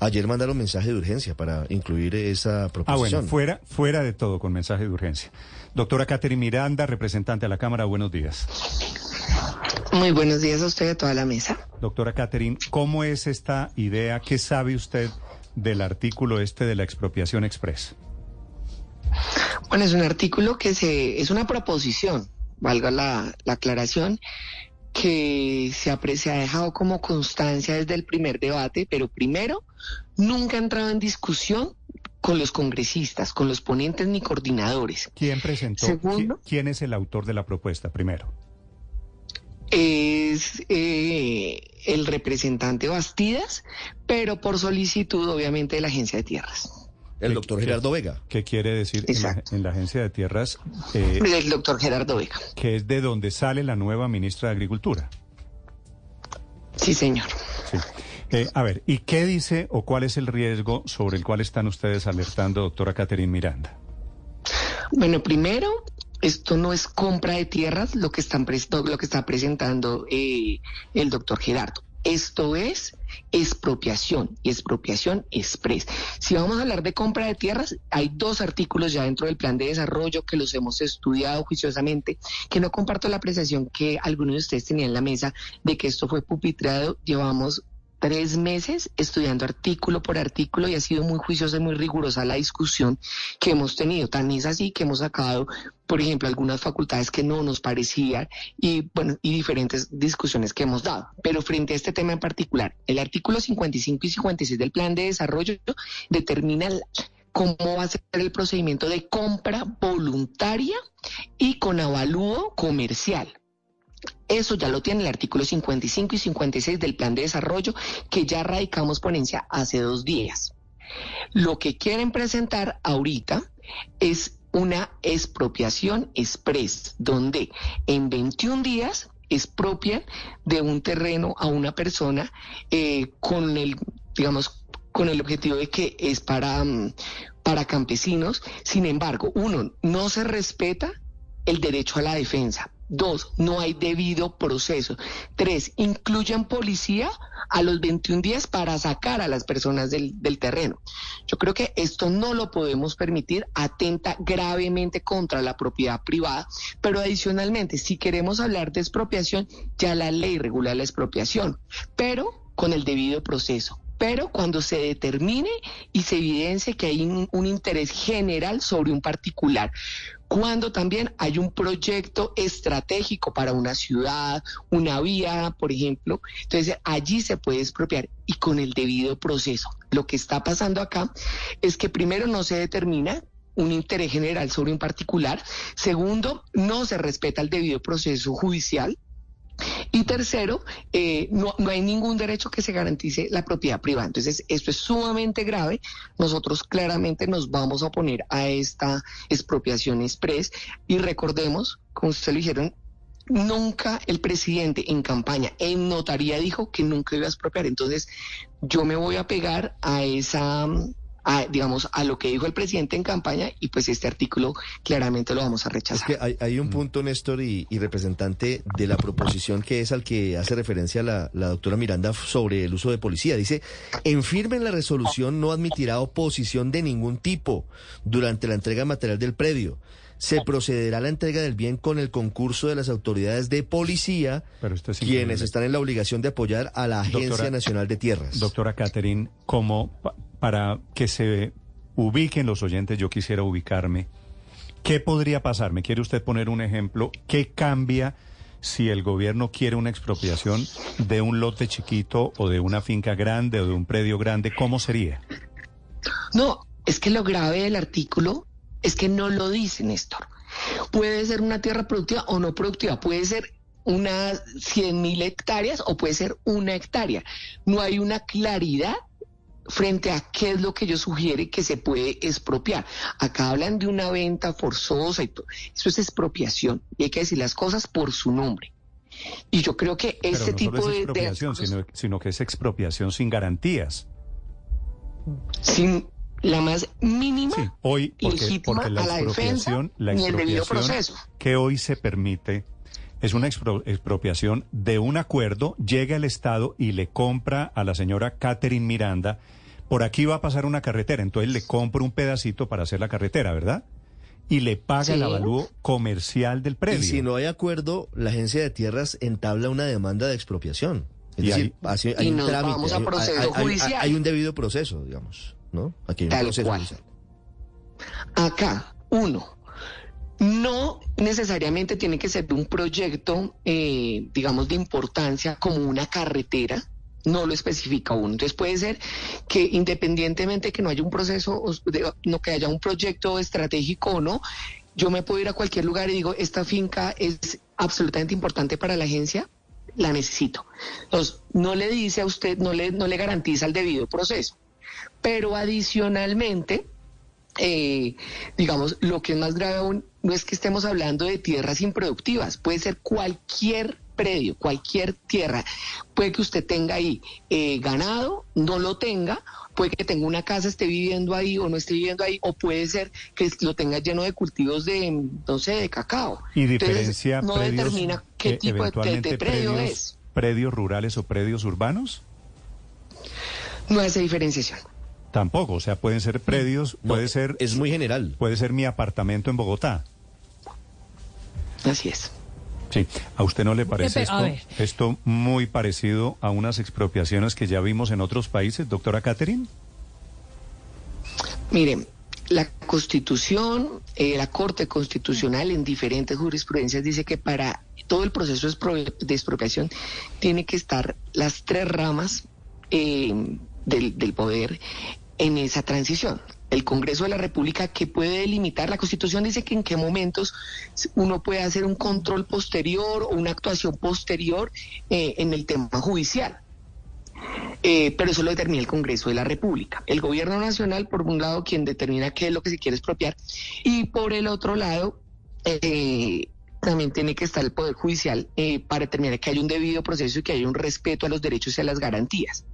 Ayer mandaron mensaje de urgencia para incluir esa proposición. Ah, bueno, fuera, fuera de todo con mensaje de urgencia. Doctora Catherine Miranda, representante de la Cámara, buenos días. Muy buenos días a usted y a toda la mesa. Doctora Catherine, ¿cómo es esta idea? ¿Qué sabe usted del artículo este de la expropiación express? Bueno, es un artículo que se, es una proposición, valga la, aclaración, que se ha, se ha dejado como constancia desde el primer debate, pero primero, nunca ha entrado en discusión con los congresistas, con los ponentes ni coordinadores. ¿Quién presentó? Segundo, ¿quién, es el autor de la propuesta primero? Es eh, el representante Bastidas, pero por solicitud, obviamente, de la Agencia de Tierras. El doctor Gerardo Vega. ¿Qué quiere decir en la, Agencia de Tierras? Eh, el doctor Gerardo Vega. Que es de donde sale la nueva ministra de Agricultura. Sí, señor. Eh, a ver, ¿y qué dice o cuál es el riesgo sobre el cual están ustedes alertando, doctora Catherine Miranda? Bueno, primero, esto no es compra de tierras lo que, están, lo que está presentando eh, el doctor Gerardo. Esto es expropiación y expropiación express. Si vamos a hablar de compra de tierras, hay dos artículos ya dentro del plan de desarrollo que los hemos estudiado juiciosamente, que no comparto la apreciación que algunos de ustedes tenían en la mesa de que esto fue pupitrado. Llevamos tres meses estudiando artículo por artículo y ha sido muy juiciosa y muy rigurosa la discusión que hemos tenido. Tan es así que hemos sacado, por ejemplo, algunas facultades que no nos parecían y, bueno, y diferentes discusiones que hemos dado. Pero frente a este tema en particular, el artículo 55 y 56 del plan de desarrollo determina cómo va a ser el procedimiento de compra voluntaria y con avalúo comercial. Eso ya lo tiene el artículo 55 y 56 del plan de desarrollo que ya radicamos ponencia hace dos días. Lo que quieren presentar ahorita es una expropiación express, donde en 21 días expropian de un terreno a una persona eh, con el, digamos, con el objetivo de que es para, mm, para campesinos. Sin embargo, uno, no se respeta el derecho a la defensa. Dos, no hay debido proceso. Tres, incluyen policía a los 21 días para sacar a las personas del, terreno. Yo creo que esto no lo podemos permitir, atenta gravemente contra la propiedad privada, pero adicionalmente, si queremos hablar de expropiación, ya la ley regula la expropiación, pero con el debido proceso pero cuando se determine y se evidencie que hay un, interés general sobre un particular, cuando también hay un proyecto estratégico para una ciudad, una vía, por ejemplo, entonces allí se puede expropiar y con el debido proceso. Lo que está pasando acá es que primero no se determina un interés general sobre un particular, segundo, no se respeta el debido proceso judicial, y tercero, eh, no, hay ningún derecho que se garantice la propiedad privada. Entonces, esto es sumamente grave. Nosotros claramente nos vamos a oponer a esta expropiación express y recordemos, como ustedes lo dijeron, nunca el presidente en campaña, en notaría dijo que nunca iba a expropiar. Entonces, yo me voy a pegar a esa digamos, a lo que dijo el presidente en campaña y pues este artículo claramente lo vamos a rechazar. Es que hay, un punto, Néstor, y, representante de la proposición que es al que hace referencia la, la doctora Miranda sobre el uso de policía. Dice, en firme en la resolución no admitirá oposición de ningún tipo durante la entrega material del predio se procederá a la entrega del bien con el concurso de las autoridades de policía, quienes están en la obligación de apoyar a la Agencia Nacional de Tierras. Doctora Catherine, como para que se ubiquen los oyentes, yo quisiera ubicarme. ¿Qué podría pasar? ¿Me quiere usted poner un ejemplo? ¿Qué cambia si el gobierno quiere una expropiación de un lote chiquito o de una finca grande o de un predio grande? ¿Cómo sería? No, es que lo grave del artículo es que no lo dice Néstor. Puede ser una tierra productiva o no productiva, puede ser unas 100 mil hectáreas o puede ser una hectárea. No hay una claridad frente a qué es lo que ellos sugiere que se puede expropiar. Acá hablan de una venta forzosa y todo. Eso es expropiación y hay que decir las cosas por su nombre. Y yo creo que este tipo de... Expropiación, sino, sino, que es expropiación sin garantías. Sin la más mínima hoy, porque, la a la defensa la ni el debido proceso. Que hoy se permite es una expropiación de un acuerdo, llega el Estado y le compra a la señora Catherine Miranda por aquí va a pasar una carretera, entonces le compro un pedacito para hacer la carretera, ¿verdad? Y le paga el avalúo comercial del predio. Y si no hay acuerdo, la agencia de tierras entabla una demanda de expropiación. Es decir, hay, un trámite, hay, un debido proceso, digamos, ¿no? Aquí hay un proceso judicial. Acá, uno, no necesariamente tiene que ser de un proyecto, eh, digamos, de importancia como una carretera, no lo especifica uno. Entonces puede ser que independientemente que no haya un proceso, no que haya un proyecto estratégico o no, yo me puedo ir a cualquier lugar y digo, esta finca es absolutamente importante para la agencia, la necesito. Entonces, no le dice a usted, no le, no le garantiza el debido proceso. Pero adicionalmente, eh, digamos, lo que es más grave aún no es que estemos hablando de tierras improductivas, puede ser cualquier predio, cualquier tierra. Puede que usted tenga ahí eh, ganado, no lo tenga, puede que tenga una casa, esté viviendo ahí o no esté viviendo ahí, o puede ser que lo tenga lleno de cultivos de, no sé, de cacao. Y diferencia no determina qué tipo de, predio es. ¿Predios rurales o predios urbanos? No hace diferenciación. Tampoco, o sea, pueden ser predios, puede ser... Es muy general. Puede ser mi apartamento en Bogotá. Así es. Sí, ¿a usted no le parece esto, esto muy parecido a unas expropiaciones que ya vimos en otros países, doctora Catherine? Miren, la Constitución, eh, la Corte Constitucional en diferentes jurisprudencias dice que para todo el proceso de expropiación tiene que estar las tres ramas eh, del, del poder en esa transición. El Congreso de la República que puede delimitar, la Constitución dice que en qué momentos uno puede hacer un control posterior o una actuación posterior eh, en el tema judicial. Eh, pero eso lo determina el Congreso de la República. El Gobierno Nacional, por un lado, quien determina qué es lo que se quiere expropiar, y por el otro lado, eh, también tiene que estar el Poder Judicial para determinar que hay un debido proceso y que hay un respeto a los derechos y a las garantías.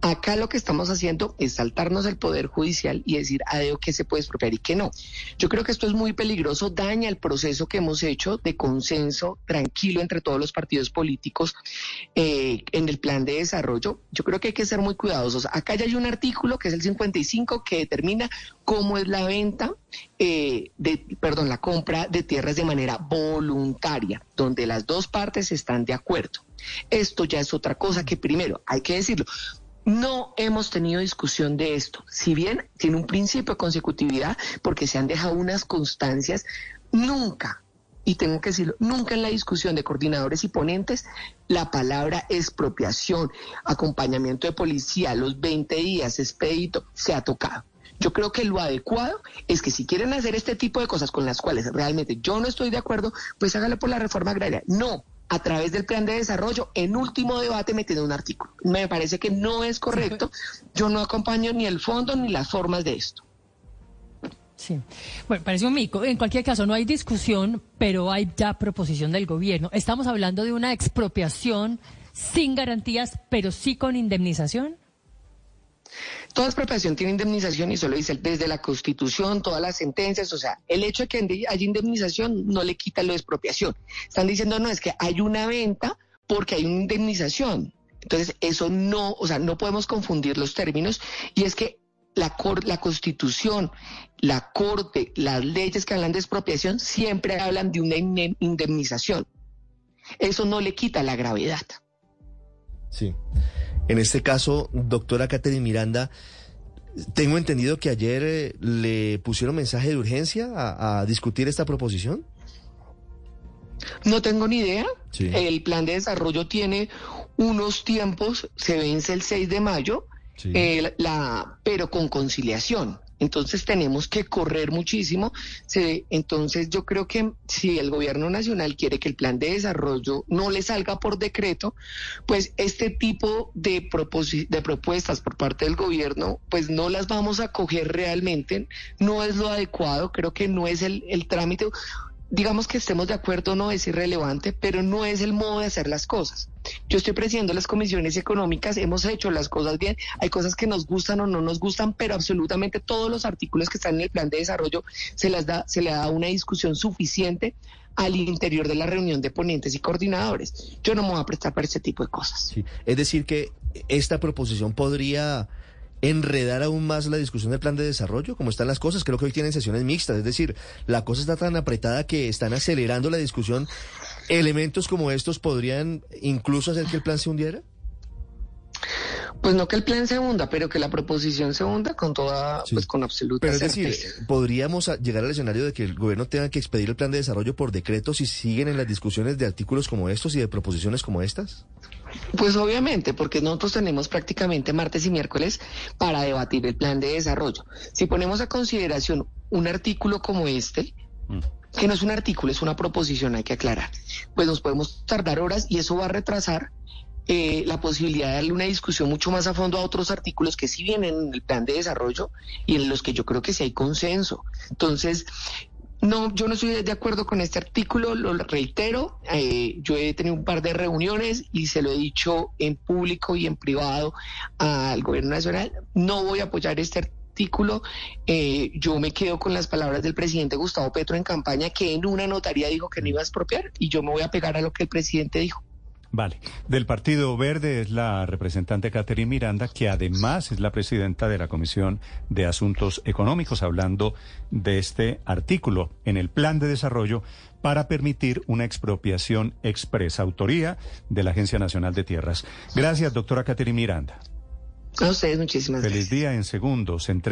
Acá lo que estamos haciendo es saltarnos el poder judicial y decir a Deo qué se puede expropiar y qué no. Yo creo que esto es muy peligroso, daña el proceso que hemos hecho de consenso tranquilo entre todos los partidos políticos eh, en el plan de desarrollo. Yo creo que hay que ser muy cuidadosos. Acá ya hay un artículo que es el 55 que determina cómo es la venta, eh, de, perdón, la compra de tierras de manera voluntaria, donde las dos partes están de acuerdo. Esto ya es otra cosa que primero, hay que decirlo, no hemos tenido discusión de esto. Si bien tiene un principio de consecutividad, porque se han dejado unas constancias, nunca, y tengo que decirlo, nunca en la discusión de coordinadores y ponentes, la palabra expropiación, acompañamiento de policía, los 20 días, expedito, se ha tocado. Yo creo que lo adecuado es que si quieren hacer este tipo de cosas con las cuales realmente yo no estoy de acuerdo, pues hágalo por la reforma agraria. No, a través del plan de desarrollo, en último debate metiendo un artículo. Me parece que no es correcto. Yo no acompaño ni el fondo ni las formas de esto. Sí. Bueno, parece un mico. En cualquier caso, no hay discusión, pero hay ya proposición del gobierno. Estamos hablando de una expropiación sin garantías, pero sí con indemnización. Toda expropiación tiene indemnización y solo dice desde la Constitución, todas las sentencias, o sea, el hecho de que haya indemnización no le quita lo de expropiación. Están diciendo, no, es que hay una venta porque hay una indemnización. Entonces, eso no, o sea, no podemos confundir los términos y es que la, la Constitución, la Corte, las leyes que hablan de expropiación siempre hablan de una indemnización. Eso no le quita la gravedad. Sí. En este caso, doctora Catherine Miranda, tengo entendido que ayer eh, le pusieron mensaje de urgencia a, discutir esta proposición. No tengo ni idea. El plan de desarrollo tiene unos tiempos, se vence el 6 de mayo, eh, la, pero con conciliación. Entonces tenemos que correr muchísimo. entonces yo creo que si el gobierno nacional quiere que el plan de desarrollo no le salga por decreto, pues este tipo de, de propuestas por parte del gobierno, pues no las vamos a coger realmente. No es lo adecuado, creo que no es el, el trámite digamos que estemos de acuerdo no es irrelevante, pero no es el modo de hacer las cosas. Yo estoy presidiendo las comisiones económicas, hemos hecho las cosas bien, hay cosas que nos gustan o no nos gustan, pero absolutamente todos los artículos que están en el plan de desarrollo se las da, se le da una discusión suficiente al interior de la reunión de ponentes y coordinadores. Yo no me voy a prestar para ese tipo de cosas. Es decir, que esta proposición podría enredar aún más la discusión del plan de desarrollo? ¿Cómo están las cosas? Creo que hoy tienen sesiones mixtas, es decir, la cosa está tan apretada que están acelerando la discusión. ¿Elementos como estos podrían incluso hacer que el plan se hundiera? Pues no que el plan se hunda, pero que la proposición se hunda con toda, pues con absoluta Pero es certeza. decir, ¿podríamos llegar al escenario de que el gobierno tenga que expedir el plan de desarrollo por decreto si siguen en las discusiones de artículos como estos y de proposiciones como estas? Pues obviamente, porque nosotros tenemos prácticamente martes y miércoles para debatir el plan de desarrollo. Si ponemos a consideración un artículo como este, que no es un artículo, es una proposición, hay que aclarar, pues nos podemos tardar horas y eso va a retrasar eh, la posibilidad de darle una discusión mucho más a fondo a otros artículos que sí vienen en el plan de desarrollo y en los que yo creo que sí hay consenso. Entonces, no, yo no estoy de acuerdo con este artículo, lo reitero. eh, yo he tenido un par de reuniones y se lo he dicho en público y en privado al gobierno nacional. No voy a apoyar este artículo. eh, yo me quedo con las palabras del presidente Gustavo Petro en campaña, que en una notaría dijo que no iba a expropiar y yo me voy a pegar a lo que el presidente dijo. Vale. Del Partido Verde es la representante Catherine Miranda, que además es la presidenta de la Comisión de Asuntos Económicos, hablando de este artículo en el plan de desarrollo para permitir una expropiación expresa, autoría de la Agencia Nacional de Tierras. Gracias, doctora Catherine Miranda. A ustedes muchísimas Feliz gracias. día en segundos, en 30